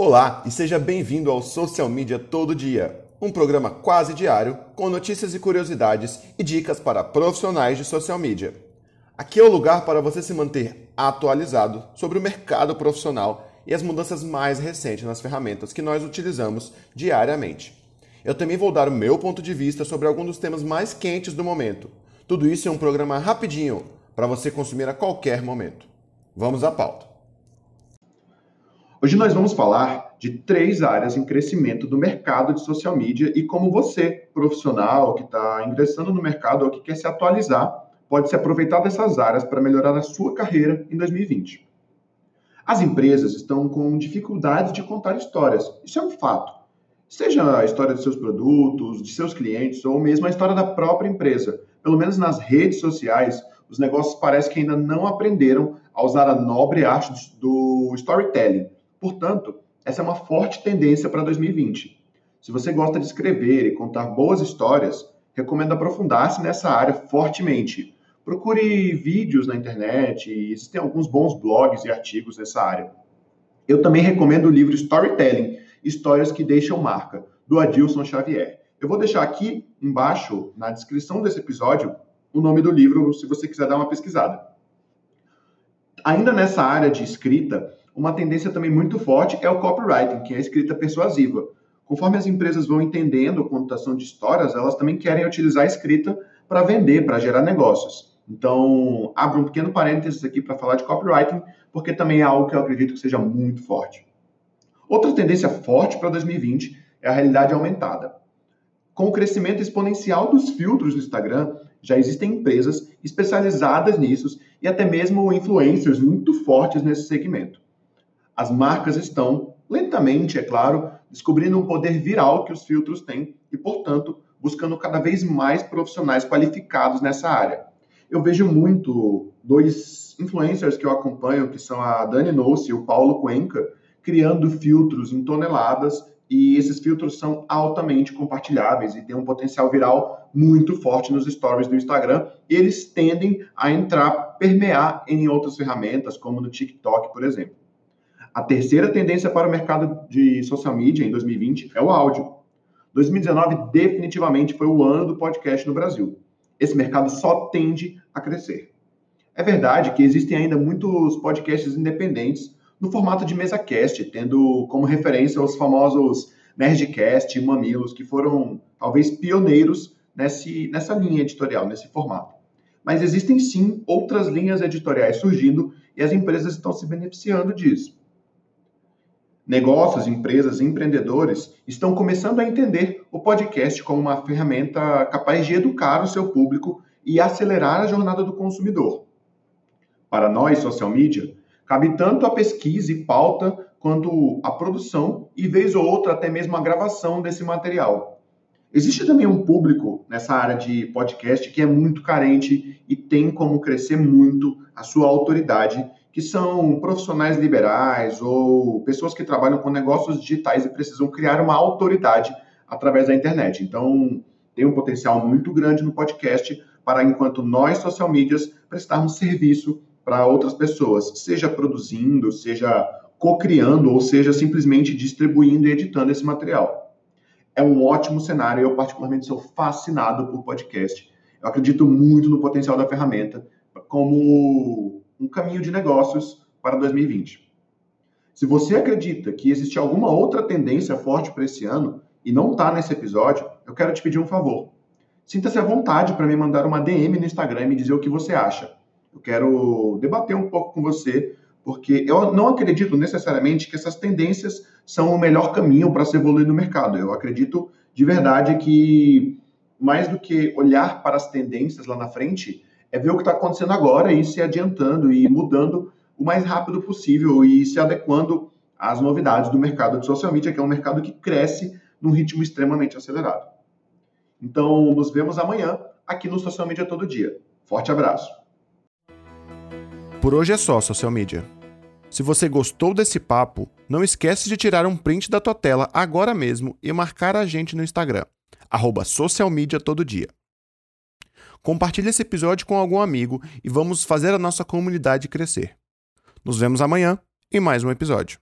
Olá e seja bem-vindo ao Social Media Todo Dia, um programa quase diário com notícias e curiosidades e dicas para profissionais de social media. Aqui é o lugar para você se manter atualizado sobre o mercado profissional e as mudanças mais recentes nas ferramentas que nós utilizamos diariamente. Eu também vou dar o meu ponto de vista sobre alguns dos temas mais quentes do momento. Tudo isso em um programa rapidinho para você consumir a qualquer momento. Vamos à pauta. Hoje nós vamos falar de três áreas em crescimento do mercado de social media e como você, profissional que está ingressando no mercado ou que quer se atualizar, pode se aproveitar dessas áreas para melhorar a sua carreira em 2020. As empresas estão com dificuldades de contar histórias, isso é um fato. Seja a história de seus produtos, de seus clientes ou mesmo a história da própria empresa. Pelo menos nas redes sociais, os negócios parecem que ainda não aprenderam a usar a nobre arte do storytelling Portanto, essa é uma forte tendência para 2020. Se você gosta de escrever e contar boas histórias, recomendo aprofundar-se nessa área fortemente. Procure vídeos na internet, existem alguns bons blogs e artigos nessa área. Eu também recomendo o livro Storytelling, Histórias que Deixam Marca, do Adilson Xavier. Eu vou deixar aqui embaixo, na descrição desse episódio, o nome do livro, se você quiser dar uma pesquisada. Ainda nessa área de escrita, uma tendência também muito forte é o copywriting, que é a escrita persuasiva. Conforme as empresas vão entendendo a contação de histórias, elas também querem utilizar a escrita para vender, para gerar negócios. Então, abro um pequeno parênteses aqui para falar de copywriting, porque também é algo que eu acredito que seja muito forte. Outra tendência forte para 2020 é a realidade aumentada. Com o crescimento exponencial dos filtros no Instagram, já existem empresas especializadas nisso e até mesmo influencers muito fortes nesse segmento as marcas estão, lentamente, é claro, descobrindo um poder viral que os filtros têm e, portanto, buscando cada vez mais profissionais qualificados nessa área. Eu vejo muito dois influencers que eu acompanho, que são a Dani Nossi e o Paulo Cuenca, criando filtros em toneladas e esses filtros são altamente compartilháveis e têm um potencial viral muito forte nos stories do Instagram. Eles tendem a entrar, permear em outras ferramentas, como no TikTok, por exemplo. A terceira tendência para o mercado de social media em 2020 é o áudio. 2019 definitivamente foi o ano do podcast no Brasil. Esse mercado só tende a crescer. É verdade que existem ainda muitos podcasts independentes no formato de mesa cast, tendo como referência os famosos Nerdcast e Mamilos, que foram talvez pioneiros nesse, nessa linha editorial, nesse formato. Mas existem sim outras linhas editoriais surgindo e as empresas estão se beneficiando disso. Negócios, empresas, empreendedores estão começando a entender o podcast como uma ferramenta capaz de educar o seu público e acelerar a jornada do consumidor. Para nós, social media, cabe tanto a pesquisa e pauta quanto a produção e, vez ou outra, até mesmo a gravação desse material. Existe também um público nessa área de podcast que é muito carente e tem como crescer muito a sua autoridade que são profissionais liberais ou pessoas que trabalham com negócios digitais e precisam criar uma autoridade através da internet. Então, tem um potencial muito grande no podcast para, enquanto nós, social medias, prestarmos serviço para outras pessoas, seja produzindo, seja co-criando, ou seja, simplesmente distribuindo e editando esse material. É um ótimo cenário e eu, particularmente, sou fascinado por podcast. Eu acredito muito no potencial da ferramenta como um caminho de negócios para 2020. Se você acredita que existe alguma outra tendência forte para esse ano e não está nesse episódio, eu quero te pedir um favor. Sinta-se à vontade para me mandar uma DM no Instagram e me dizer o que você acha. Eu quero debater um pouco com você, porque eu não acredito necessariamente que essas tendências são o melhor caminho para se evoluir no mercado. Eu acredito de verdade que, mais do que olhar para as tendências lá na frente, é ver o que está acontecendo agora e se adiantando e mudando o mais rápido possível e se adequando às novidades do mercado de social media, que é um mercado que cresce num ritmo extremamente acelerado. Então, nos vemos amanhã aqui no Social Media Todo Dia. Forte abraço. Por hoje é só, Social Media. Se você gostou desse papo, não esquece de tirar um print da tua tela agora mesmo e marcar a gente no Instagram, arroba Social Media Todo Dia. Compartilhe esse episódio com algum amigo e vamos fazer a nossa comunidade crescer. Nos vemos amanhã em mais um episódio.